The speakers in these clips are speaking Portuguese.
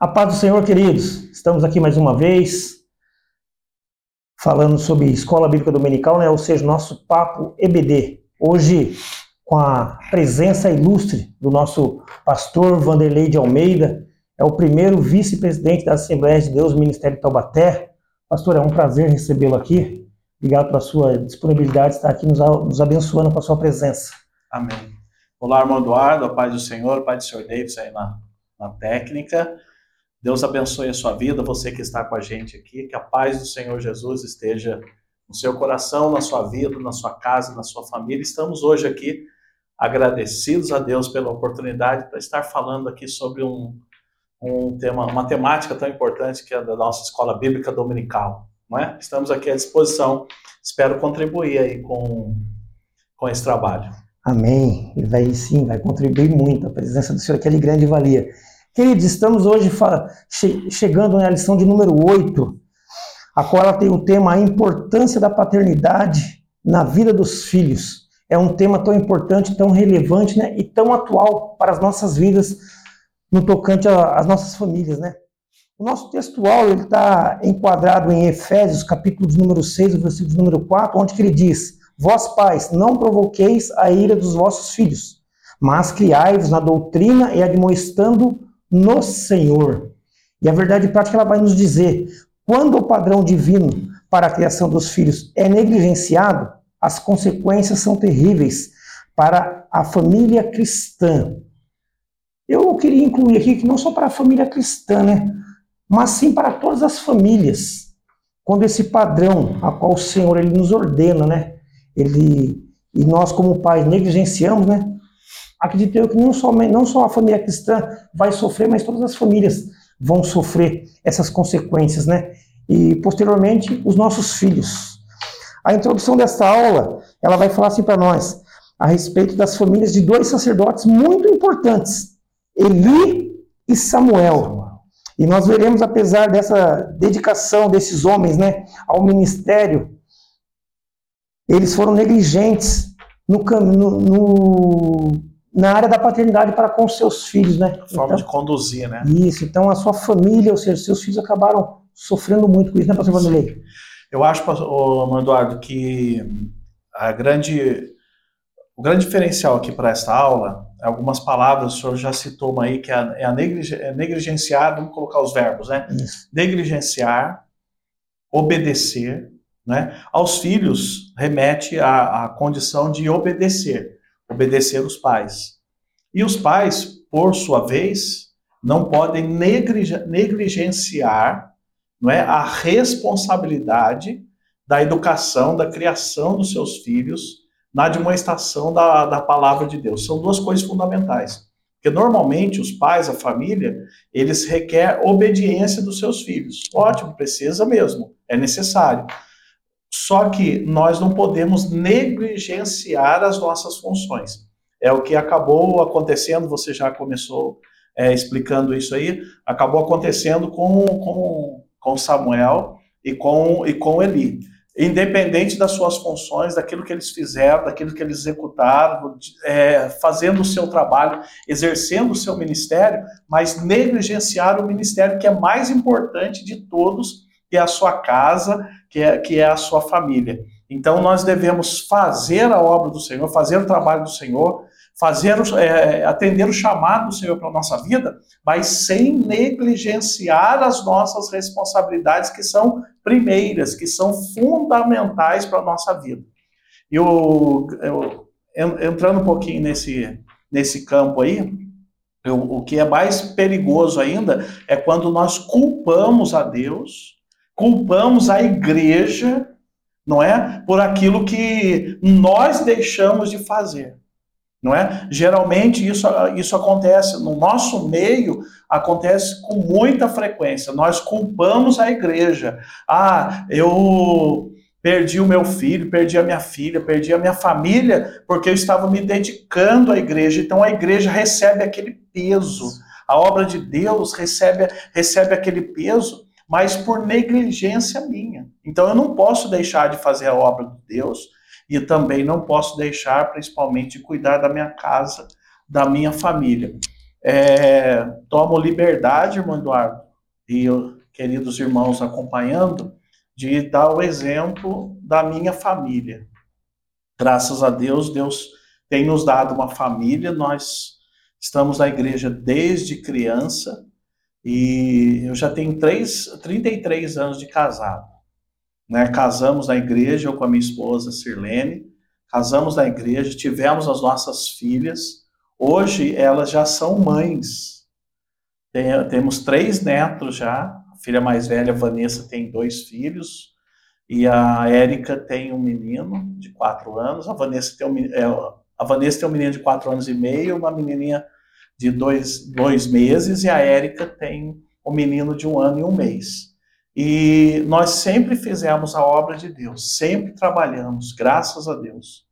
A paz do Senhor, queridos. Estamos aqui mais uma vez falando sobre Escola Bíblica Dominical, né? ou seja, nosso papo EBD. Hoje, com a presença ilustre do nosso pastor Vanderlei de Almeida, é o primeiro vice-presidente da Assembleia de Deus, Ministério de Taubaté. Pastor, é um prazer recebê-lo aqui. Obrigado pela sua disponibilidade de estar aqui nos, nos abençoando com a sua presença. Amém. Olá, irmão Eduardo, a paz do Senhor, a paz do Senhor Davis aí na, na técnica. Deus abençoe a sua vida, você que está com a gente aqui, que a paz do Senhor Jesus esteja no seu coração, na sua vida, na sua casa, na sua família. Estamos hoje aqui agradecidos a Deus pela oportunidade para estar falando aqui sobre um, um tema, uma temática tão importante que é da nossa escola bíblica dominical. Não é? Estamos aqui à disposição, espero contribuir aí com, com esse trabalho. Amém. Ele vai sim, vai contribuir muito. A presença do Senhor é de grande valia. Queridos, estamos hoje che chegando na lição de número 8, a qual ela tem o tema A Importância da Paternidade na Vida dos Filhos. É um tema tão importante, tão relevante né, e tão atual para as nossas vidas no tocante às nossas famílias. Né? O nosso textual está enquadrado em Efésios, capítulo de número 6, versículo de número 4, onde ele diz, Vós pais, não provoqueis a ira dos vossos filhos, mas criai-vos na doutrina e admoestando no Senhor. E a verdade prática ela vai nos dizer: quando o padrão divino para a criação dos filhos é negligenciado, as consequências são terríveis para a família cristã. Eu queria incluir aqui que não só para a família cristã, né? Mas sim para todas as famílias. Quando esse padrão a qual o Senhor ele nos ordena, né? Ele e nós como pais negligenciamos, né? Acredito eu que não só, não só a família cristã vai sofrer, mas todas as famílias vão sofrer essas consequências, né? E posteriormente os nossos filhos. A introdução desta aula, ela vai falar assim para nós a respeito das famílias de dois sacerdotes muito importantes, Eli e Samuel. E nós veremos, apesar dessa dedicação desses homens, né, ao ministério, eles foram negligentes no, no, no na área da paternidade para com seus filhos, né? Forma então, de conduzir, né? Isso, então a sua família, ou seja, seus filhos acabaram sofrendo muito com isso, né, pastor Vanderlei? Eu acho, pastor Eduardo, que a grande, o grande diferencial aqui para esta aula, algumas palavras, o senhor já citou uma aí, que é a, é a é negligenciar, vamos colocar os verbos, né? Isso. Negligenciar, obedecer, né? Aos filhos remete à, à condição de obedecer obedecer os pais. E os pais, por sua vez, não podem negligenciar não é, a responsabilidade da educação, da criação dos seus filhos, na demonstração da, da palavra de Deus. São duas coisas fundamentais. Porque normalmente os pais, a família, eles requerem obediência dos seus filhos. Ótimo, precisa mesmo, é necessário. Só que nós não podemos negligenciar as nossas funções. É o que acabou acontecendo, você já começou é, explicando isso aí, acabou acontecendo com, com, com Samuel e com, e com Eli. Independente das suas funções, daquilo que eles fizeram, daquilo que eles executaram, é, fazendo o seu trabalho, exercendo o seu ministério, mas negligenciar o ministério que é mais importante de todos, que é a sua casa, que é, que é a sua família. Então nós devemos fazer a obra do Senhor, fazer o trabalho do Senhor, fazer é, atender o chamado do Senhor para a nossa vida, mas sem negligenciar as nossas responsabilidades que são primeiras, que são fundamentais para a nossa vida. Eu, eu, entrando um pouquinho nesse, nesse campo aí, eu, o que é mais perigoso ainda é quando nós culpamos a Deus culpamos a igreja, não é? Por aquilo que nós deixamos de fazer. Não é? Geralmente isso, isso acontece no nosso meio, acontece com muita frequência. Nós culpamos a igreja. Ah, eu perdi o meu filho, perdi a minha filha, perdi a minha família porque eu estava me dedicando à igreja. Então a igreja recebe aquele peso. A obra de Deus recebe, recebe aquele peso mas por negligência minha. Então eu não posso deixar de fazer a obra de Deus e também não posso deixar, principalmente, de cuidar da minha casa, da minha família. é, tomo liberdade, irmão Eduardo, e eu, queridos irmãos acompanhando, de dar o exemplo da minha família. Graças a Deus, Deus tem nos dado uma família, nós estamos na igreja desde criança e eu já tenho três, 33 anos de casado. Né? Casamos na igreja, eu com a minha esposa Sirlene, casamos na igreja, tivemos as nossas filhas, hoje elas já são mães. Tem, temos três netos já, a filha mais velha, Vanessa, tem dois filhos, e a Érica tem um menino de quatro anos, a Vanessa tem um, é, a Vanessa tem um menino de quatro anos e meio, uma menininha de dois, dois meses, e a Érica tem um menino de um ano e um mês. E nós sempre fizemos a obra de Deus, sempre trabalhamos, graças a Deus.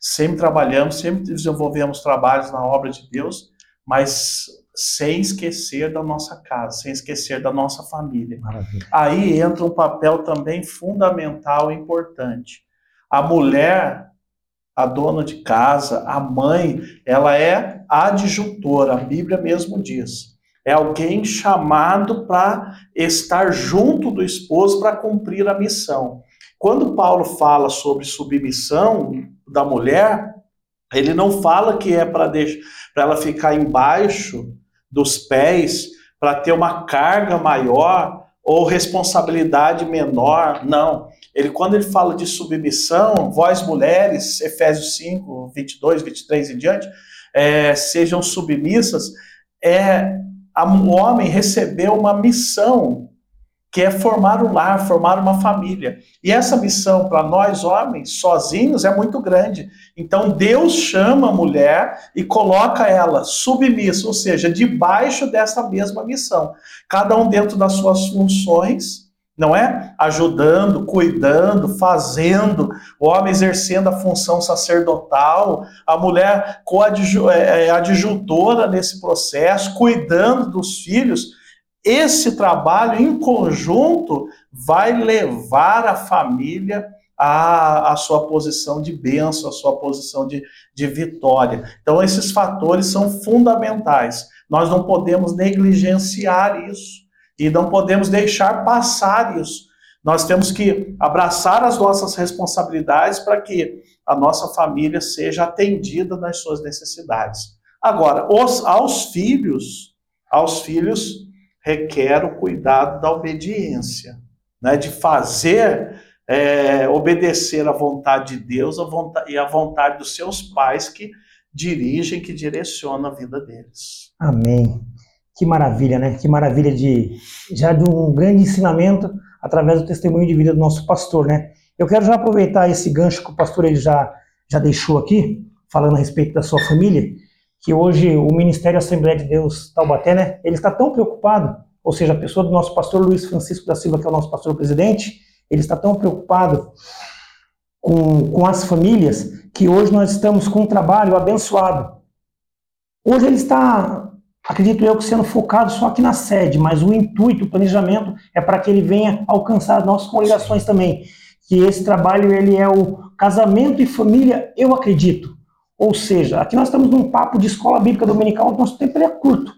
Sempre trabalhamos, sempre desenvolvemos trabalhos na obra de Deus, mas sem esquecer da nossa casa, sem esquecer da nossa família. Maravilha. Aí entra um papel também fundamental e importante. A mulher, a dona de casa, a mãe, ela é adjutora, a Bíblia mesmo diz. É alguém chamado para estar junto do esposo para cumprir a missão. Quando Paulo fala sobre submissão da mulher, ele não fala que é para ela ficar embaixo dos pés para ter uma carga maior ou responsabilidade menor. Não. Ele, quando ele fala de submissão, vós mulheres, Efésios 5, 22, 23 e diante, é, sejam submissas, é o homem recebeu uma missão que é formar um lar, formar uma família. E essa missão para nós homens, sozinhos, é muito grande. Então Deus chama a mulher e coloca ela submissa, ou seja, debaixo dessa mesma missão. Cada um dentro das suas funções, não é? Ajudando, cuidando, fazendo, o homem exercendo a função sacerdotal, a mulher é, é, adjutora nesse processo, cuidando dos filhos esse trabalho em conjunto vai levar a família à, à sua posição de bênção, à sua posição de, de vitória. Então, esses fatores são fundamentais. Nós não podemos negligenciar isso e não podemos deixar passar isso. Nós temos que abraçar as nossas responsabilidades para que a nossa família seja atendida nas suas necessidades. Agora, os, aos filhos, aos filhos, requer o cuidado da obediência, né? de fazer, é, obedecer à vontade de Deus a vontade, e à vontade dos seus pais que dirigem, que direcionam a vida deles. Amém. Que maravilha, né? Que maravilha de já de um grande ensinamento através do testemunho de vida do nosso pastor, né? Eu quero já aproveitar esse gancho que o pastor ele já já deixou aqui, falando a respeito da sua família, que hoje o Ministério Assembleia de Deus Taubaté, né, ele está tão preocupado, ou seja, a pessoa do nosso pastor Luiz Francisco da Silva, que é o nosso pastor presidente, ele está tão preocupado com, com as famílias, que hoje nós estamos com um trabalho abençoado. Hoje ele está, acredito eu, que sendo focado só aqui na sede, mas o intuito, o planejamento é para que ele venha alcançar nossas congregações também. Que esse trabalho ele é o casamento e família, eu acredito. Ou seja, aqui nós estamos num papo de escola bíblica dominical, onde nosso tempo é curto.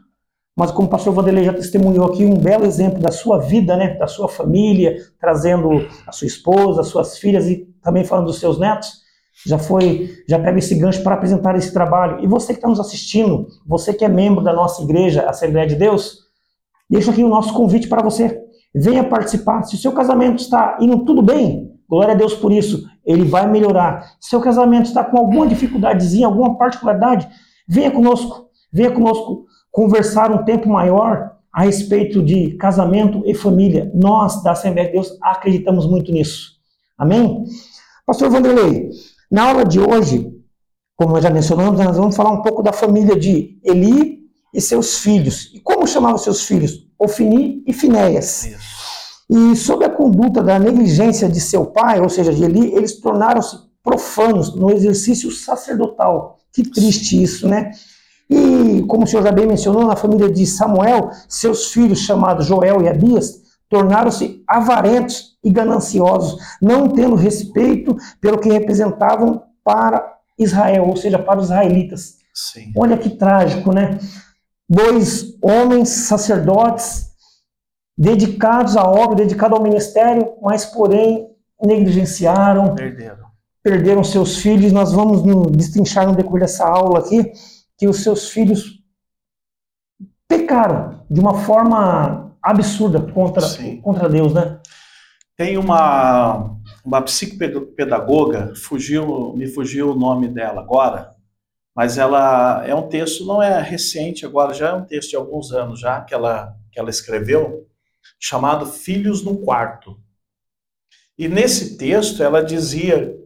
Mas como o pastor Vanderlei já testemunhou aqui um belo exemplo da sua vida, né, da sua família, trazendo a sua esposa, as suas filhas e também falando dos seus netos, já foi, já pega esse gancho para apresentar esse trabalho. E você que está nos assistindo, você que é membro da nossa igreja, Assembleia de Deus, deixa aqui o nosso convite para você. Venha participar. Se o seu casamento está indo tudo bem, glória a Deus por isso ele vai melhorar. Se seu casamento está com alguma dificuldadezinha, alguma particularidade, venha conosco, venha conosco conversar um tempo maior a respeito de casamento e família. Nós, da Assembleia de Deus, acreditamos muito nisso. Amém? Pastor Vanderlei, na aula de hoje, como nós já mencionamos, nós vamos falar um pouco da família de Eli e seus filhos. E como chamavam seus filhos? Ofini e Finéias. Isso. E sob a conduta da negligência de seu pai, ou seja, de Eli, eles tornaram-se profanos no exercício sacerdotal. Que triste isso, né? E, como o senhor já bem mencionou, na família de Samuel, seus filhos, chamados Joel e Abias, tornaram-se avarentos e gananciosos, não tendo respeito pelo que representavam para Israel, ou seja, para os israelitas. Sim. Olha que trágico, né? dois homens sacerdotes dedicados à obra, dedicados ao ministério, mas porém negligenciaram, Perderam. perderam seus filhos. Nós vamos destrinchar no decorrer dessa aula aqui que os seus filhos pecaram de uma forma absurda contra, Sim. contra Deus, né? Tem uma, uma psicopedagoga, fugiu, me fugiu o nome dela agora, mas ela é um texto, não é recente agora, já é um texto de alguns anos já que ela, que ela escreveu, chamado Filhos no Quarto. E nesse texto ela dizia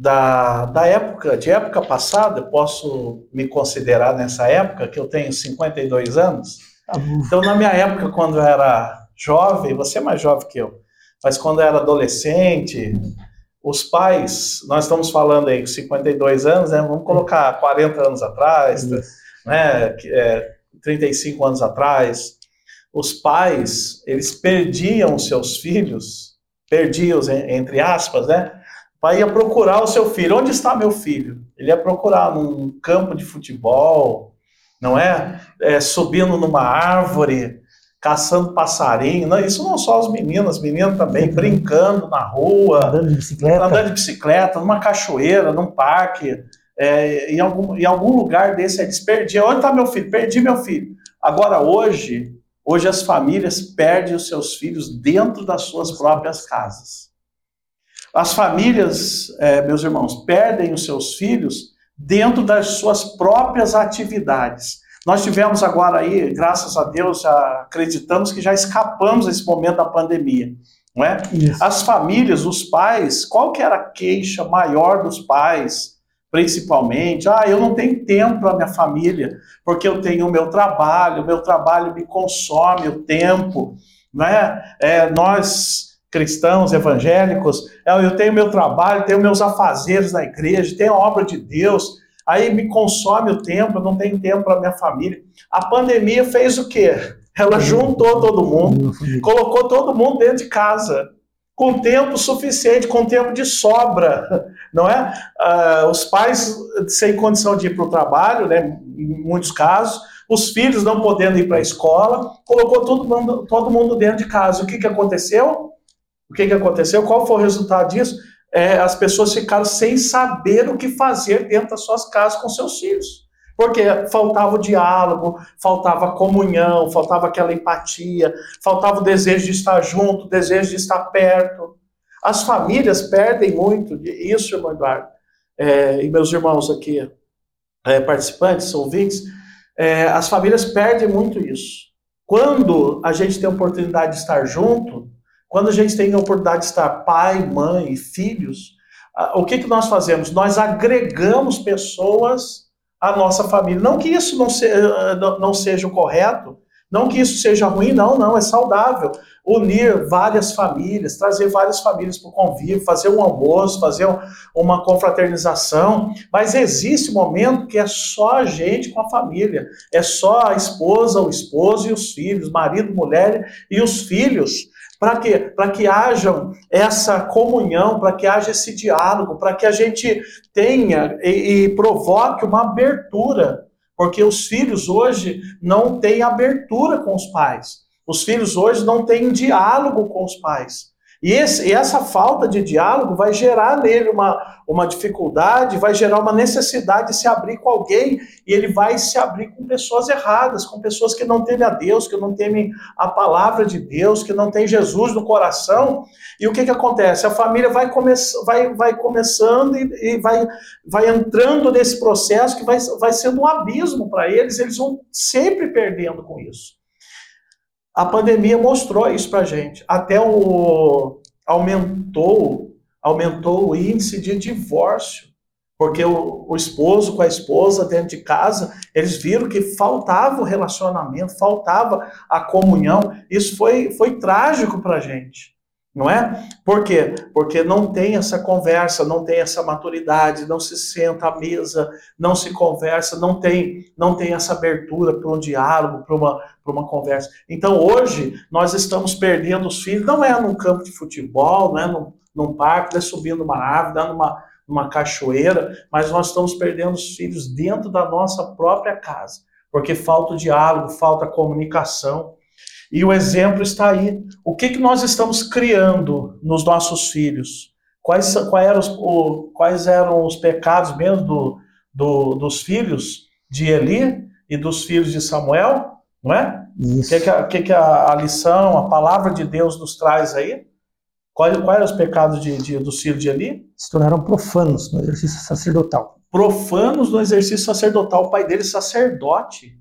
da, da época, de época passada, posso me considerar nessa época, que eu tenho 52 anos. Então, na minha época, quando eu era jovem, você é mais jovem que eu, mas quando eu era adolescente, os pais, nós estamos falando aí com 52 anos, né, vamos colocar 40 anos atrás, né, é, 35 anos atrás, os pais, eles perdiam seus filhos, perdiam, entre aspas, né, pai ia procurar o seu filho. Onde está meu filho? Ele ia procurar num campo de futebol, não é? é subindo numa árvore, caçando passarinho. Não, isso não só os meninos, as meninas também, brincando na rua. Andando de bicicleta. Andando de bicicleta, numa cachoeira, num parque. É, em, algum, em algum lugar desse, eles perdiam. Onde está meu filho? Perdi meu filho. Agora, hoje, hoje as famílias perdem os seus filhos dentro das suas próprias casas. As famílias, é, meus irmãos, perdem os seus filhos dentro das suas próprias atividades. Nós tivemos agora aí, graças a Deus, acreditamos que já escapamos desse momento da pandemia. Não é? As famílias, os pais, qual que era a queixa maior dos pais, principalmente? Ah, eu não tenho tempo para minha família, porque eu tenho o meu trabalho, o meu trabalho me consome o tempo. Não é? é nós cristãos, evangélicos, é, eu tenho meu trabalho, tenho meus afazeres na igreja, tenho a obra de Deus, aí me consome o tempo, eu não tenho tempo para minha família. A pandemia fez o quê? Ela juntou todo mundo, colocou todo mundo dentro de casa, com tempo suficiente, com tempo de sobra, não é? Uh, os pais sem condição de ir para o trabalho, né, em muitos casos, os filhos não podendo ir para a escola, colocou todo mundo, todo mundo dentro de casa. O que, que aconteceu? O que, que aconteceu? Qual foi o resultado disso? É, as pessoas ficaram sem saber o que fazer dentro das suas casas com seus filhos. Porque faltava o diálogo, faltava a comunhão, faltava aquela empatia, faltava o desejo de estar junto, o desejo de estar perto. As famílias perdem muito isso, irmão Eduardo, é, e meus irmãos aqui, é, participantes, ouvintes, é, as famílias perdem muito isso. Quando a gente tem a oportunidade de estar junto, quando a gente tem a oportunidade de estar pai, mãe, filhos, o que, que nós fazemos? Nós agregamos pessoas à nossa família. Não que isso não, se, não seja o correto, não que isso seja ruim, não, não, é saudável. Unir várias famílias, trazer várias famílias para o convívio, fazer um almoço, fazer uma confraternização, mas existe um momento que é só a gente com a família, é só a esposa, o esposo e os filhos, marido, mulher e os filhos. Para quê? Para que haja essa comunhão, para que haja esse diálogo, para que a gente tenha e, e provoque uma abertura. Porque os filhos hoje não têm abertura com os pais. Os filhos hoje não têm diálogo com os pais. E, esse, e, essa falta de diálogo vai gerar nele uma, uma dificuldade, vai gerar uma necessidade de se abrir com alguém, e ele vai se abrir com pessoas erradas, com pessoas que não temem a Deus, que não temem a palavra de Deus, que não tem Jesus no coração. E o que, que acontece? A família vai, come, vai, vai começando e, e, vai, vai entrando nesse processo que vai, vai sendo um abismo para eles, eles vão sempre perdendo com isso. A pandemia mostrou isso para gente. Até o aumentou, aumentou o índice de divórcio, porque o, o esposo com a esposa dentro de casa, eles viram que faltava o relacionamento, faltava a comunhão. Isso foi, foi trágico para gente não é? Por quê? Porque não tem essa conversa, não tem essa maturidade, não se senta à mesa, não se conversa, não tem, não tem essa abertura para um diálogo, para uma, uma conversa. Então hoje nós estamos perdendo os filhos, não é num campo de futebol, não é num, num parque, não é subindo uma árvore, não é numa, numa cachoeira, mas nós estamos perdendo os filhos dentro da nossa própria casa. porque falta o diálogo, falta a comunicação. E o exemplo está aí. O que, que nós estamos criando nos nossos filhos? Quais, quais, eram, os, o, quais eram os pecados mesmo do, do, dos filhos de Eli e dos filhos de Samuel? Não é? Isso. O que, que, a, que, que a, a, lição, a palavra de Deus nos traz aí? Quais, quais eram os pecados de, de, dos filhos de Eli? Se tornaram profanos no exercício sacerdotal. Profanos no exercício sacerdotal. O pai dele, sacerdote.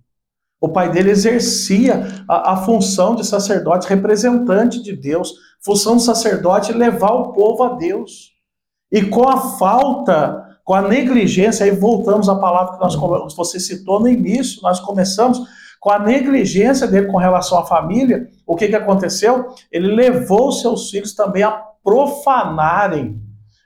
O pai dele exercia a, a função de sacerdote, representante de Deus. Função do sacerdote levar o povo a Deus. E com a falta, com a negligência, aí voltamos à palavra que nós, você citou no início, nós começamos com a negligência dele com relação à família, o que, que aconteceu? Ele levou seus filhos também a profanarem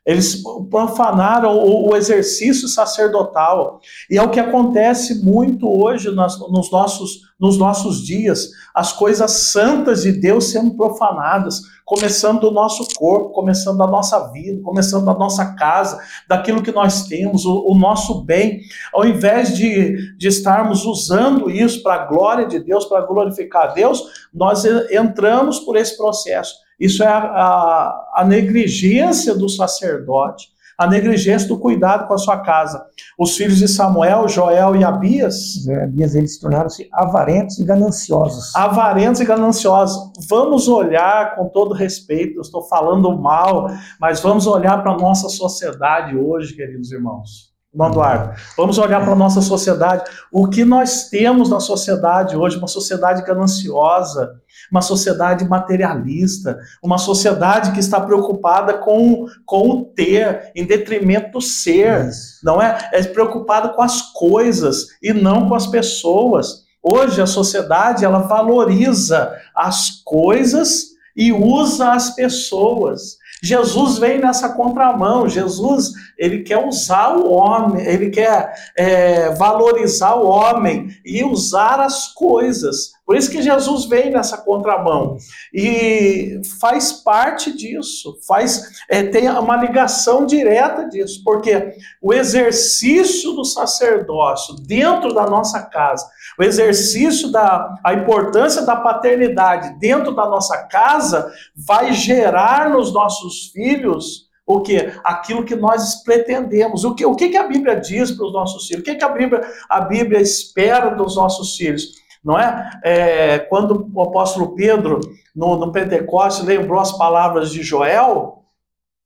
eles profanaram o, exercício sacerdotal. E é o que acontece muito hoje nas, nos, nossos, nos nossos dias. As coisas santas de Deus sendo profanadas. Começando do nosso corpo, começando da nossa vida, começando da nossa casa, daquilo que nós temos, o, o nosso bem. Ao invés de, de estarmos usando isso para a glória de Deus, para glorificar a Deus, nós entramos por esse processo isso é a, a, a negligência do sacerdote, a negligência do cuidado com a sua casa. Os filhos de Samuel, Joel e Abias. Abias, eles tornaram-se avarentos e gananciosos. Avarentos e gananciosos. Vamos olhar com todo respeito, eu estou falando mal, mas vamos olhar para a nossa sociedade hoje, queridos irmãos. Eduardo, vamos olhar para a nossa sociedade. O que nós temos na sociedade hoje? Uma sociedade gananciosa, uma sociedade materialista, uma sociedade que está preocupada com, com o ter, em detrimento do ser, Isso. não é? É preocupada com as coisas e não com as pessoas. Hoje a sociedade ela valoriza as coisas e usa as pessoas. Jesus vem nessa contramão. Jesus ele quer usar o homem, ele quer é, valorizar o homem e usar as coisas. Por isso que Jesus vem nessa contramão e faz parte disso, faz é, tem uma ligação direta disso, porque o exercício do sacerdócio dentro da nossa casa, o exercício da a importância da paternidade dentro da nossa casa vai gerar nos nossos filhos o que? Aquilo que nós pretendemos. O que, o que, a Bíblia diz para os nossos filhos? O que, que a, Bíblia, a Bíblia espera dos nossos filhos? Não é? é quando o apóstolo Pedro, no, no Pentecoste, lembrou as palavras de Joel,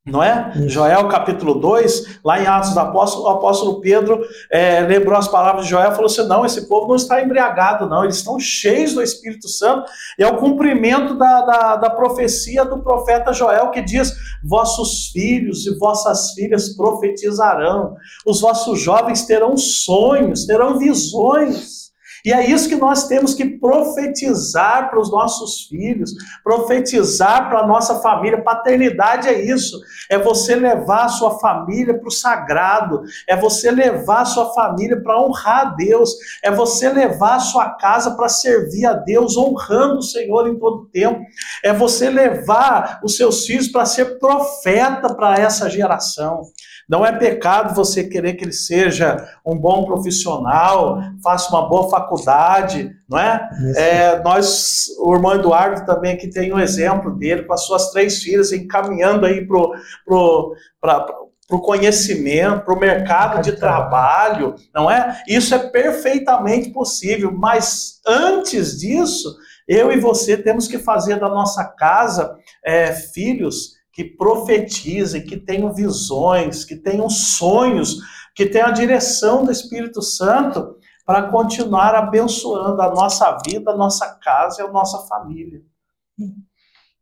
não é? Isso. Joel capítulo 2, lá em Atos do Apóstolo, o apóstolo Pedro é, lembrou as palavras de Joel e falou assim: não, esse povo não está embriagado, não, eles estão cheios do Espírito Santo, e é o cumprimento da, da, da profecia do profeta Joel que diz: vossos filhos e vossas filhas profetizarão, os vossos jovens terão sonhos, terão visões. E é isso que nós temos que profetizar para os nossos filhos, profetizar para a nossa família. Paternidade é isso, é você levar a sua família para o sagrado, é você levar a sua família para honrar a Deus, é você levar a sua casa para servir a Deus, honrando o Senhor em todo tempo, é você levar os seus filhos para ser profeta para essa geração. Não é pecado você querer que ele seja um bom profissional, faça uma boa faculdade, não é? é nós, o irmão Eduardo também aqui tem um exemplo dele com as suas três filhas encaminhando aí pro, pro, para o conhecimento, para o mercado de trabalho, não é? Isso é perfeitamente possível, mas antes disso, eu e você temos que fazer da nossa casa é, filhos que profetizem, que tenham visões, que tenham sonhos, que tenham a direção do Espírito Santo para continuar abençoando a nossa vida, a nossa casa e a nossa família.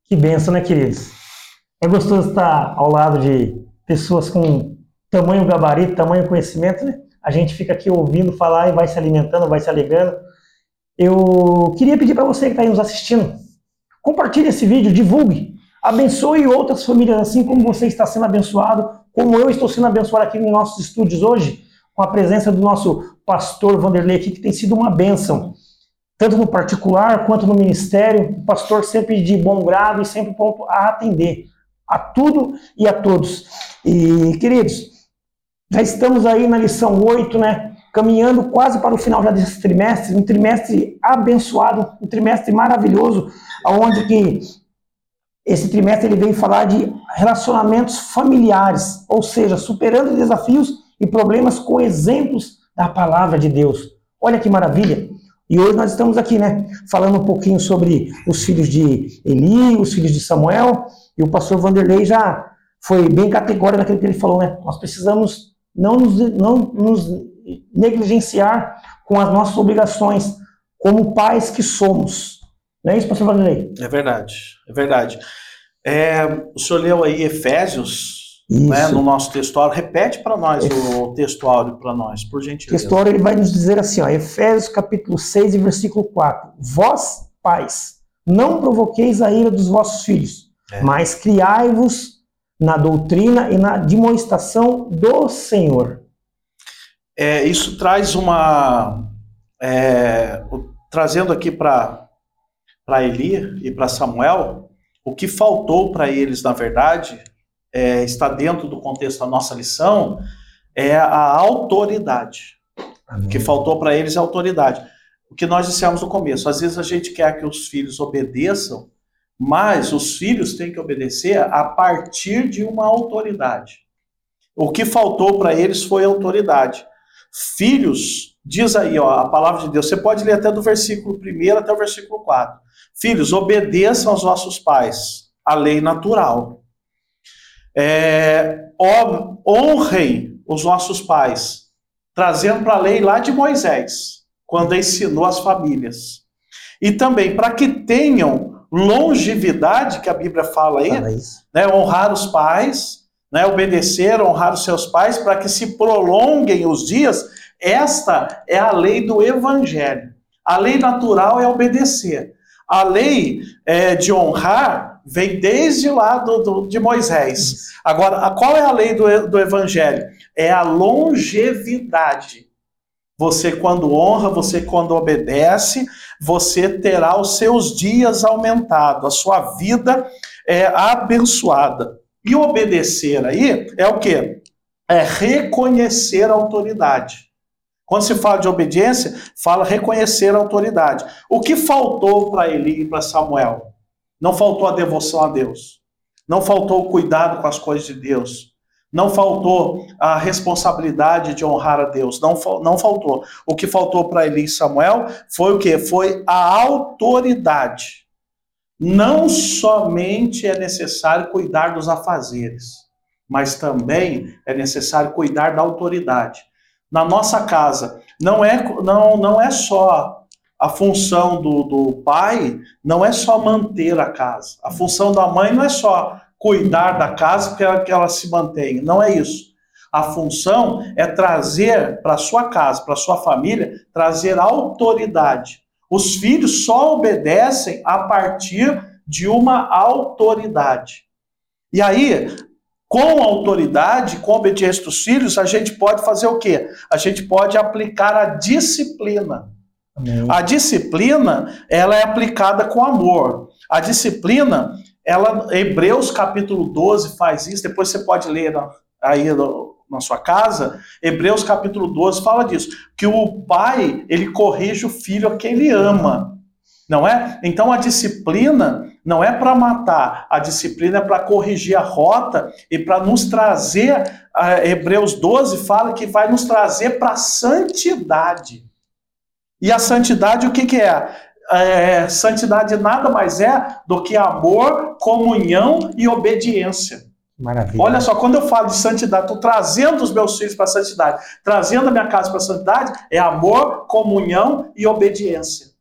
Que benção, né, queridos? É gostoso estar ao lado de pessoas com tamanho gabarito, tamanho conhecimento, né? A gente fica aqui ouvindo falar e vai se alimentando, vai se alegrando. Eu queria pedir para você que está aí nos assistindo, compartilhe esse vídeo, divulgue. Abençoe outras famílias assim como você está sendo abençoado, como eu estou sendo abençoado aqui nos nossos estúdios hoje, com a presença do nosso pastor Vanderlei aqui, que tem sido uma bênção. Tanto no particular quanto no ministério, o pastor sempre de bom grado e sempre pronto a atender a tudo e a todos. E, queridos, já estamos aí na lição 8, né? caminhando quase para o final já desse trimestre, um trimestre abençoado, um trimestre maravilhoso, onde que esse trimestre ele vem falar de relacionamentos familiares, ou seja, superando desafios e problemas com exemplos da palavra de Deus. Olha que maravilha! E hoje nós estamos aqui, né, falando um pouquinho sobre os filhos de Eli, os filhos de Samuel, e o pastor Vanderlei já foi bem categórico naquilo que ele falou, né? Nós precisamos não nos, não nos negligenciar com as nossas obrigações como pais que somos. Não é isso, pastor Vanderlei? É verdade, é verdade. É, o senhor leu aí Efésios, né, no nosso textuário. Repete para nós o textuário para nós, por gentileza. O textuário ele vai nos dizer assim, ó, Efésios capítulo 6 e versículo 4. Vós, pais, não provoqueis a ira dos vossos filhos, é. mas criai-vos na doutrina e na demonstração do Senhor. É, isso traz uma... É, trazendo aqui para Eli e para Samuel, o que faltou para eles, na verdade, é, está dentro do contexto da nossa lição, é a autoridade. Amém. O que faltou para eles é a autoridade. O que nós dissemos no começo, às vezes a gente quer que os filhos obedeçam, mas os filhos têm que obedecer a partir de uma autoridade. O que faltou para eles foi autoridade. Filhos, diz aí ó, a palavra de Deus, você pode ler até do versículo 1 até o versículo 4. Filhos, obedeçam aos vossos pais, a lei natural. É, honrem os nossos pais, trazendo para a lei lá de Moisés, quando ensinou as famílias. E também para que tenham longevidade, que a Bíblia fala aí, né, honrar os pais, né, obedecer, honrar os seus pais, para que se prolonguem os dias. Esta é a lei do Evangelho. A lei natural é obedecer. A lei é, de honrar vem desde lá do, do, de Moisés. Agora, a, qual é a lei do, do Evangelho? É a longevidade. Você, quando honra, você, quando obedece, você terá os seus dias aumentados, a sua vida é abençoada. E obedecer aí é o quê? É reconhecer a autoridade. Quando se fala de obediência, fala reconhecer a autoridade. O que faltou para Eli e para Samuel? Não faltou a devoção a Deus. Não faltou o cuidado com as coisas de Deus. Não faltou a responsabilidade de honrar a Deus. Não, não faltou. O que faltou para Eli e Samuel foi o que? Foi a autoridade. Não somente é necessário cuidar dos afazeres, mas também é necessário cuidar da autoridade. Na nossa casa, não é, não, não é só a função do, do pai não é só manter a casa. A função da mãe não é só cuidar da casa para que ela se mantenha. Não é isso. A função é trazer para sua casa, para sua família, trazer autoridade. Os filhos só obedecem a partir de uma autoridade. E aí, com autoridade, com obediência dos filhos, a gente pode fazer o quê? A gente pode aplicar a disciplina. Amém. A disciplina, ela é aplicada com amor. A disciplina, ela, Hebreus capítulo 12 faz isso, depois você pode ler aí na sua casa, Hebreus capítulo 12 fala disso, que o pai, ele corrige o filho a quem ele ama, não é? Então a disciplina não é para matar, a disciplina é para corrigir a rota e para nos trazer, Hebreus 12 fala que vai nos trazer para a santidade. E a santidade, o que, que é? é? Santidade nada mais é do que amor, comunhão e obediência. Maravilha. Olha só, quando eu falo de santidade, estou trazendo os meus filhos para a santidade, trazendo a minha casa para a santidade, é amor, comunhão e obediência.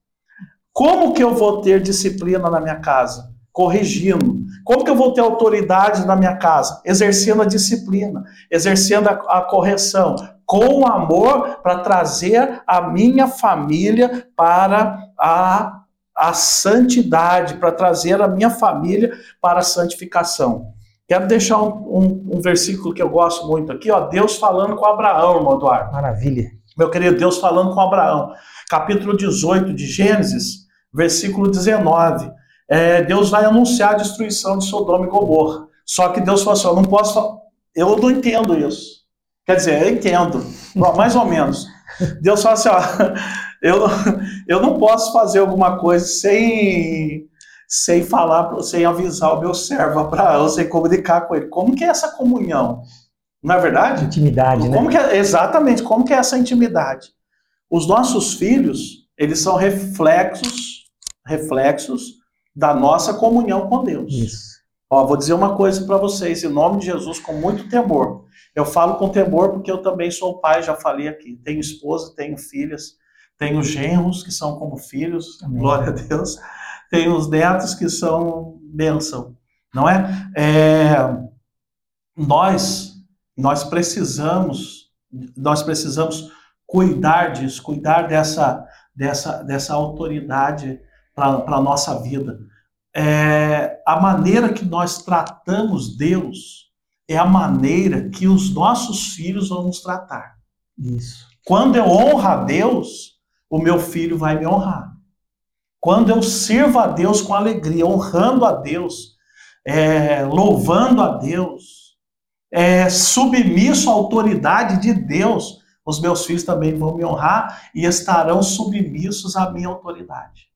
Como que eu vou ter disciplina na minha casa? Corrigindo. Como que eu vou ter autoridade na minha casa? Exercendo a disciplina, exercendo a, a correção, com amor para trazer a minha família para a, a santidade, para trazer a minha família para a santificação. Quero deixar um, um, um, versículo que eu gosto muito aqui, ó, Deus falando com Abraão, irmão Eduardo. Maravilha. Meu querido, Deus falando com Abraão. Capítulo 18 de Gênesis, versículo 19. É, Deus vai anunciar a destruição de Sodoma e Gomorra. Só que Deus falou assim: eu não posso. Eu não entendo isso. Quer dizer, eu entendo, mais ou menos. Deus fala assim, ó, eu, eu não posso fazer alguma coisa sem sem falar, sem avisar o meu servo para eu sem comunicar com ele. Como que é essa comunhão? Não é verdade? Intimidade, como né? Que é, exatamente, como que é essa intimidade? Os nossos filhos, eles são reflexos, reflexos da nossa comunhão com Deus. Isso. Ó, vou dizer uma coisa para vocês, em nome de Jesus, com muito temor. Eu falo com temor porque eu também sou pai, já falei aqui. Tenho esposa, tenho filhas, tenho genros que são como filhos, Amém. glória a Deus. Tenho os netos que são bênção, não é? é? Nós, nós precisamos, nós precisamos cuidar disso, cuidar dessa, dessa, dessa autoridade para a nossa vida. É, a maneira que nós tratamos Deus é a maneira que os nossos filhos vão nos tratar. Isso. Quando eu honro a Deus, o meu filho vai me honrar. Quando eu sirvo a Deus com alegria, honrando a Deus, é, louvando a Deus, é, submisso à autoridade de Deus, os meus filhos também vão me honrar e estarão submissos à minha autoridade.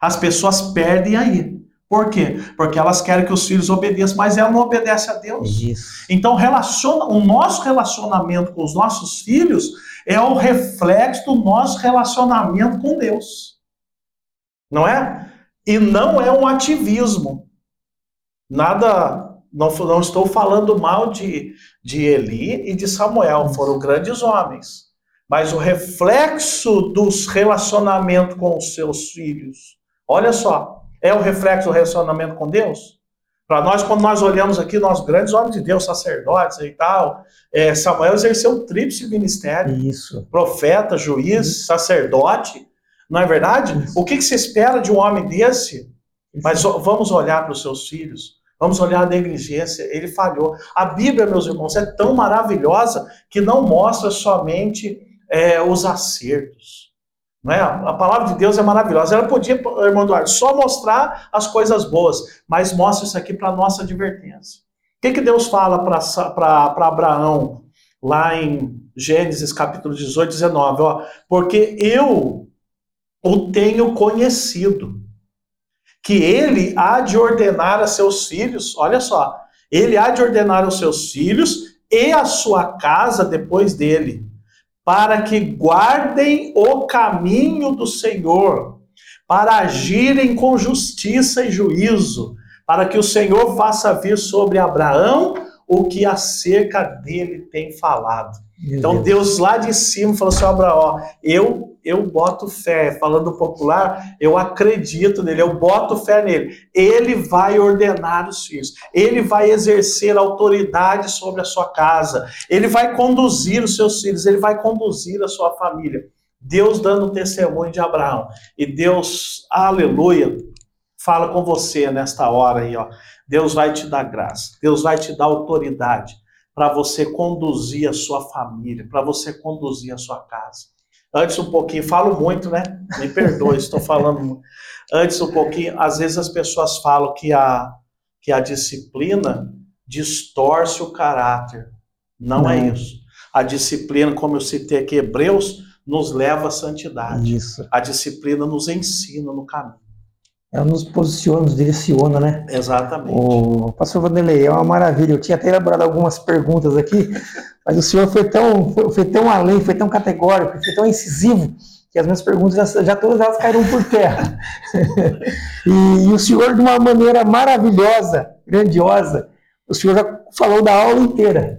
As pessoas perdem aí. Por quê? Porque elas querem que os filhos obedeçam, mas ela não obedece a Deus. Isso. Então, relaciona, o nosso relacionamento com os nossos filhos é o reflexo do nosso relacionamento com Deus. Não é? E não é um ativismo. Nada, não, não estou falando mal de, de Eli e de Samuel, foram grandes homens. Mas o reflexo dos relacionamentos com os seus filhos, olha só, é o reflexo do relacionamento com Deus? Para nós, quando nós olhamos aqui, nós grandes homens de Deus, sacerdotes e tal, é, Samuel exerceu um tríplice ministério. Isso. Profeta, juiz, Isso. sacerdote. Não é verdade? Isso. O que, que se espera de um homem desse? Mas vamos olhar para os seus filhos. Vamos olhar a negligência, ele falhou. A Bíblia, meus irmãos, é tão maravilhosa que não mostra somente é, os acertos. Não é? A palavra de Deus é maravilhosa. Ela podia, irmão Eduardo, só mostrar as coisas boas, mas mostra isso aqui para nossa advertência. O que, que Deus fala para Abraão lá em Gênesis capítulo 18, 19? Ó, Porque eu o tenho conhecido, que ele há de ordenar a seus filhos, olha só, ele há de ordenar aos seus filhos e a sua casa depois dele para que guardem o caminho do Senhor, para agirem com justiça e juízo, para que o Senhor faça vir sobre Abraão o que acerca dele tem falado. Meu então Deus. Deus lá de cima falou assim, Abraão, eu eu boto fé, falando popular, eu acredito nele, eu boto fé nele. Ele vai ordenar os filhos, ele vai exercer autoridade sobre a sua casa, ele vai conduzir os seus filhos, ele vai conduzir a sua família. Deus dando testemunho de Abraão. E Deus, aleluia, fala com você nesta hora aí, ó. Deus vai te dar graça, Deus vai te dar autoridade para você conduzir a sua família, para você conduzir a sua casa. Antes um pouquinho, falo muito, né? Me perdoe, estou falando muito. Antes um pouquinho, às vezes as pessoas falam que a, que a disciplina distorce o caráter. Não, é Não. é isso. A disciplina, como eu citei aqui, Hebreus, nos leva à santidade. Isso. A disciplina nos ensina no caminho. Ela nos posiciona, nos direciona, né? Exatamente. O pastor Vanderlei, é uma maravilha. Eu tinha até elaborado algumas perguntas aqui, mas o senhor foi tão, foi, foi tão além, foi tão categórico, foi tão incisivo, que as minhas perguntas já, já todas elas caíram por terra. e, e o senhor, de uma maneira maravilhosa, grandiosa, o senhor já falou da aula inteira.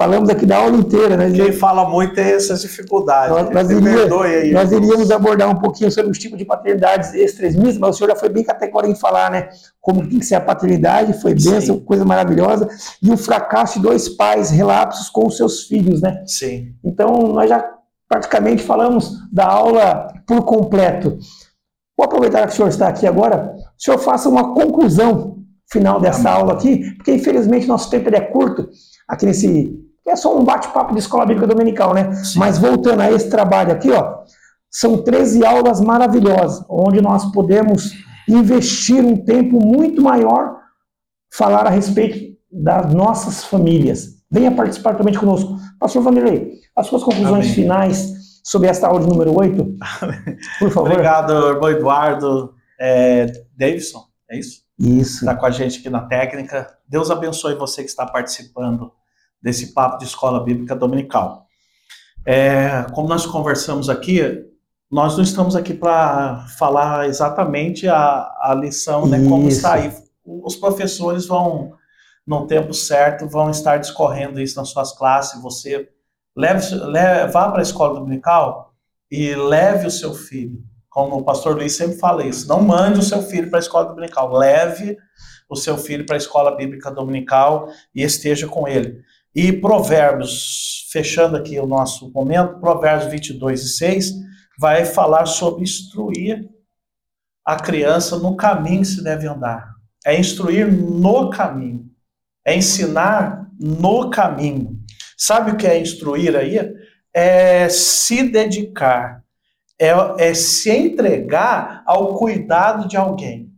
Falamos aqui da aula inteira. Né? Quem fala muito tem essas dificuldades. Nós, nós, iria, aí, nós iríamos abordar um pouquinho sobre os tipos de paternidades extremistas, mas o senhor já foi bem categórico em falar, né? Como tem que ser a paternidade, foi bênção, Sim. coisa maravilhosa. E o fracasso de dois pais, relapsos com os seus filhos, né? Sim. Então, nós já praticamente falamos da aula por completo. Vou aproveitar que o senhor está aqui agora, o senhor faça uma conclusão final dessa Amém. aula aqui, porque infelizmente nosso tempo é curto aqui nesse é só um bate-papo de escola bíblica dominical, né? Sim. Mas voltando a esse trabalho aqui, ó, são 13 aulas maravilhosas, onde nós podemos investir um tempo muito maior, falar a respeito das nossas famílias. Venha participar também conosco. Pastor Vanderlei, as suas conclusões Amém. finais sobre esta aula de número 8? Por favor. Obrigado, irmão Eduardo é, Davidson, é isso? Isso. Está com a gente aqui na técnica. Deus abençoe você que está participando desse papo de escola bíblica dominical. É, como nós conversamos aqui, nós não estamos aqui para falar exatamente a, a lição, né, como está aí. Os professores vão, no tempo certo, vão estar discorrendo isso nas suas classes. Você leve, leve vá para a escola dominical e leve o seu filho. Como o pastor Luiz sempre fala isso, não mande o seu filho para a escola dominical, leve o seu filho para a escola bíblica dominical e esteja com ele. E Provérbios, fechando aqui o nosso momento, Provérbios 22 e 6, vai falar sobre instruir a criança no caminho que se deve andar. É instruir no caminho. É ensinar no caminho. Sabe o que é instruir aí? É se dedicar. É, é se entregar ao cuidado de alguém.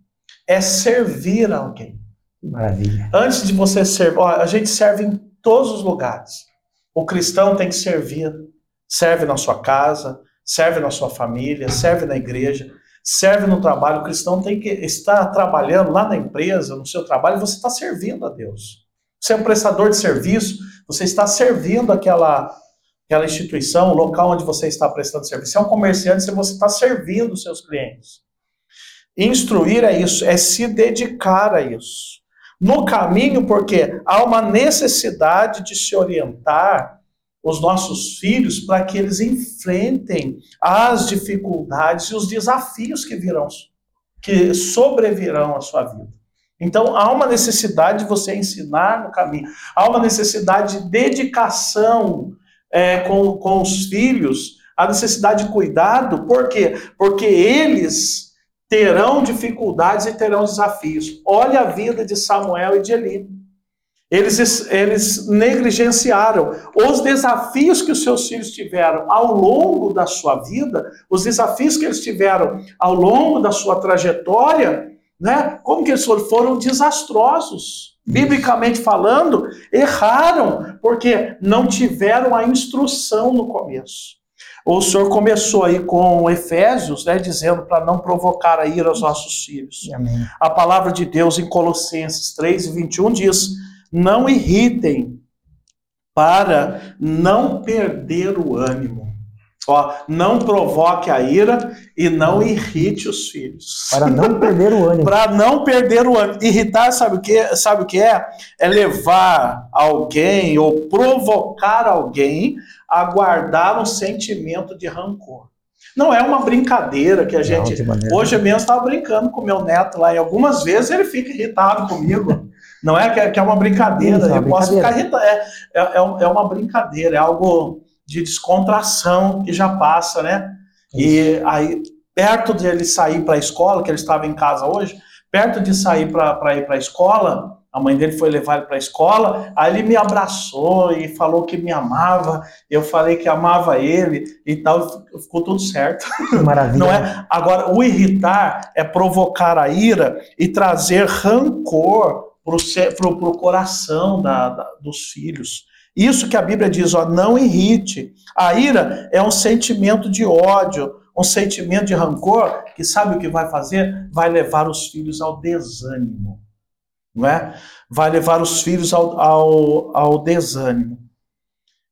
É servir alguém. Maravilha. Antes de você servir, a gente serve em todos os lugares. O cristão tem que servir. Serve na sua casa, serve na sua família, serve na igreja, serve no trabalho. O cristão tem que estar trabalhando lá na empresa, no seu trabalho, você está servindo a Deus. Você é um prestador de serviço, você está servindo aquela, aquela instituição, o local onde você está prestando serviço. Você é um comerciante, você está servindo os seus clientes. Instruir é isso, é se dedicar a isso no caminho, porque há uma necessidade de se orientar os nossos filhos para que eles enfrentem as dificuldades e os desafios que virão, que sobrevirão à sua vida. Então, há uma necessidade de você ensinar no caminho, há uma necessidade de dedicação é, com, com os filhos, a necessidade de cuidado, por quê? Porque eles terão dificuldades e terão desafios. Olha a vida de Samuel e de Eli. Eles, eles negligenciaram os desafios que os seus filhos tiveram ao longo da sua vida, os desafios que eles tiveram ao longo da sua trajetória, né? Como que eles foram? Foram desastrosos. Biblicamente falando, erraram, porque não tiveram a instrução no começo. O senhor começou aí com Efésios, né, dizendo para não provocar a ira aos nossos filhos. Amém. A palavra de Deus em Colossenses 3 e 21 diz: Não irritem para não perder o ânimo. Ó, não provoque a ira e não irrite os filhos. Para não perder o ânimo. Para não perder o ânimo. Irritar, sabe o que? Sabe o que é? É levar alguém ou provocar alguém a guardar um sentimento de rancor. Não é uma brincadeira que a gente. Hoje mesmo estava brincando com meu neto lá e algumas vezes ele fica irritado comigo. Não é que é, que é uma brincadeira. Isso, é eu posso ficar irritado. É, é, é, é uma brincadeira, é algo de descontração que já passa, né? E aí, perto de ele sair para a escola, que ele estava em casa hoje, perto de sair para ir para a escola, a mãe dele foi levar ele para a escola, aí ele me abraçou e falou que me amava, eu falei que amava ele e tal, ficou tudo certo. Maravilha. Não é? Agora, o irritar é provocar a ira e trazer rancor para o coração da, da, dos filhos. Isso que a Bíblia diz, ó, não irrite. A ira é um sentimento de ódio, um sentimento de rancor, que sabe o que vai fazer? Vai levar os filhos ao desânimo. Não é? Vai levar os filhos ao, ao, ao desânimo.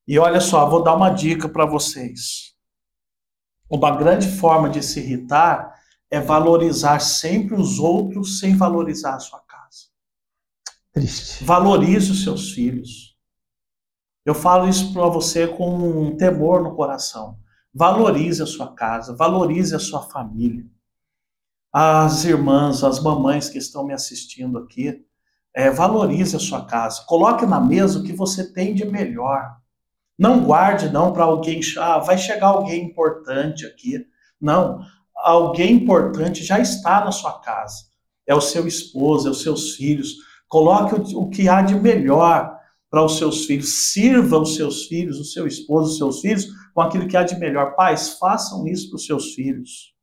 E olha só, vou dar uma dica para vocês. Uma grande forma de se irritar é valorizar sempre os outros sem valorizar a sua casa. Triste. Valorize os seus filhos. Eu falo isso para você com um temor no coração. Valorize a sua casa, valorize a sua família. As irmãs, as mamães que estão me assistindo aqui, é, valorize a sua casa. Coloque na mesa o que você tem de melhor. Não guarde não para alguém, ah, vai chegar alguém importante aqui. Não, alguém importante já está na sua casa. É o seu esposo, é os seus filhos. Coloque o, o que há de melhor para os seus filhos, sirva os seus filhos, o seu esposo, os seus filhos, com aquilo que há de melhor. Pais, façam isso para os seus filhos.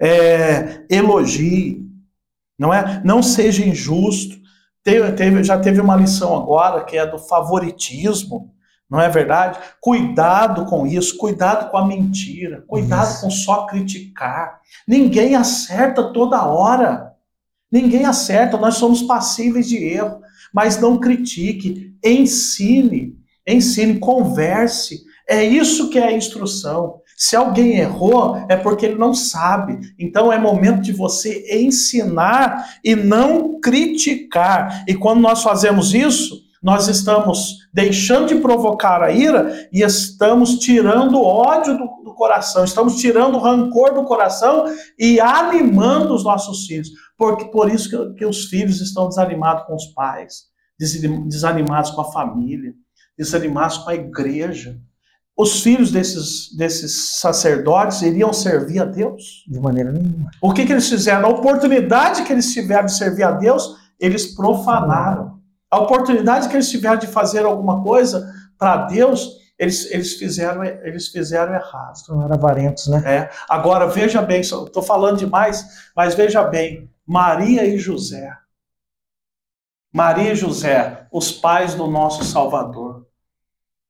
É, elogie, não é? Não seja injusto. Teve, teve, já teve uma lição agora que é do favoritismo, Não é verdade? Cuidado com isso, cuidado com a mentira, cuidado isso. com só criticar. Ninguém acerta toda hora. Ninguém acerta, nós somos passíveis de erro. Mas não critique, ensine, ensine, converse. É isso que é a instrução. Se alguém errou, é porque ele não sabe. Então é momento de você ensinar e não criticar. E quando nós fazemos isso, nós estamos deixando de provocar a ira e estamos tirando o ódio do, do, coração, estamos tirando o rancor do coração e animando os nossos filhos. Porque, por isso que, que os filhos estão desanimados com os pais, desanimados com a família, desanimados com a igreja. Os filhos desses, desses sacerdotes iriam servir a Deus? De maneira nenhuma. O que, que eles fizeram? A oportunidade que eles tiveram de servir a Deus, eles profanaram. A oportunidade que eles tiveram de fazer alguma coisa para Deus, eles, eles, fizeram, eles fizeram errado. Não eram avarentos, né? É. Agora, veja bem, estou falando demais, mas veja bem, Maria e José. Maria e José, os pais do nosso Salvador.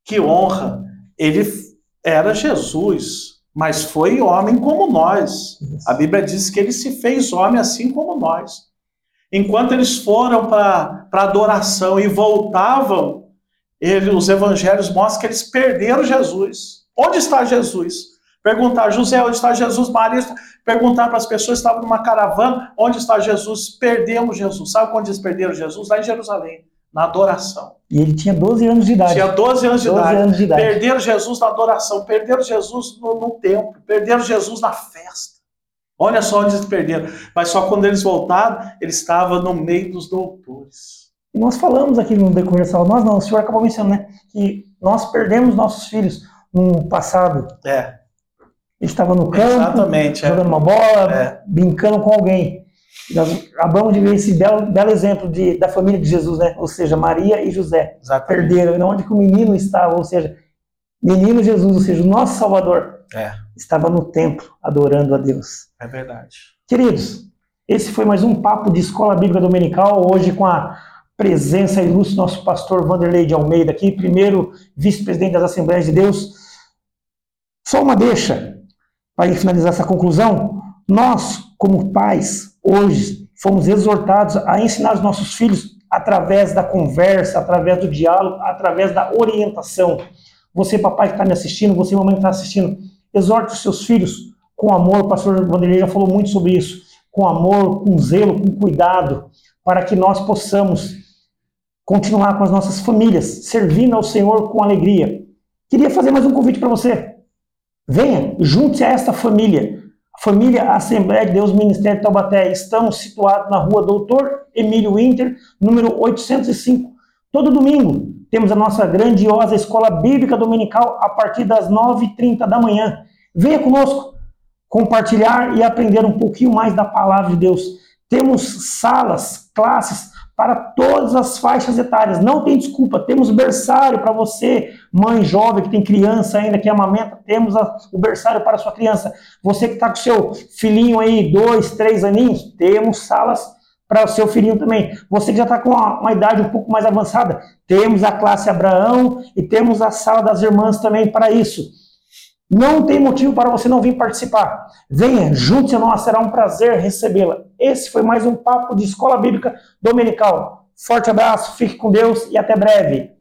Que honra! Ele era Jesus, mas foi homem como nós. A Bíblia diz que ele se fez homem assim como nós. Enquanto eles foram para adoração e voltavam, ele, os evangelhos mostram que eles perderam Jesus. Onde está Jesus? Perguntar, José, onde está Jesus? Maria, perguntar para as pessoas que estavam numa caravana, onde está Jesus? Perdemos Jesus. Sabe onde eles perderam Jesus? Lá em Jerusalém, na adoração. E ele tinha 12 anos de idade. Tinha 12 anos de, 12 idade. Anos de idade. Perderam Jesus na adoração, perderam Jesus no, no templo, perderam Jesus na festa. Olha só onde eles perderam. Mas só quando eles voltaram, ele estava no meio dos doutores. E nós falamos aqui no decorrer da nós não, o senhor acabou mencionando, né? Que nós perdemos nossos filhos no passado. É. Ele estava no campo, Exatamente, é. jogando é. uma bola, é. brincando com alguém. Nós acabamos de ver esse belo, belo exemplo de, da família de Jesus, né? Ou seja, Maria e José. Exatamente. Perderam. Onde que o menino estava, ou seja, menino Jesus, ou seja, o nosso Salvador. É estava no templo adorando a Deus. É verdade. Queridos, esse foi mais um papo de Escola Bíblica Dominical, hoje com a presença ilustre do nosso pastor Vanderlei de Almeida aqui, primeiro vice-presidente das Assembleias de Deus. Só uma deixa para finalizar essa conclusão. Nós, como pais, hoje fomos exortados a ensinar os nossos filhos através da conversa, através do diálogo, através da orientação. Você, papai que está me assistindo, você, mamãe que está assistindo, Exorte os seus filhos com amor, o pastor Vanderlei já falou muito sobre isso, com amor, com zelo, com cuidado, para que nós possamos continuar com as nossas famílias, servindo ao Senhor com alegria. Queria fazer mais um convite para você. Venha, junte-se a esta família. A família Assembleia de Deus Ministério de Taubaté. Estamos situados na rua Doutor Emílio Winter, número 805. Todo domingo, temos a nossa grandiosa escola bíblica dominical a partir das 9h30 da manhã. Venha conosco compartilhar e aprender um pouquinho mais da palavra de Deus. Temos salas, classes para todas as faixas etárias. Não tem desculpa. Temos berçário para você, mãe jovem que tem criança ainda que amamenta. Temos o berçário para a sua criança. Você que está com seu filhinho aí, dois, três aninhos, temos salas para o seu filhinho também. Você que já está com uma, uma, idade um pouco mais avançada, temos a classe Abraão e temos a sala das irmãs também para isso. Não tem motivo para você não vir participar. Venha, junte-se a nós, será um prazer recebê-la. Esse foi mais um papo de Escola Bíblica Dominical. Forte abraço, fique com Deus e até breve.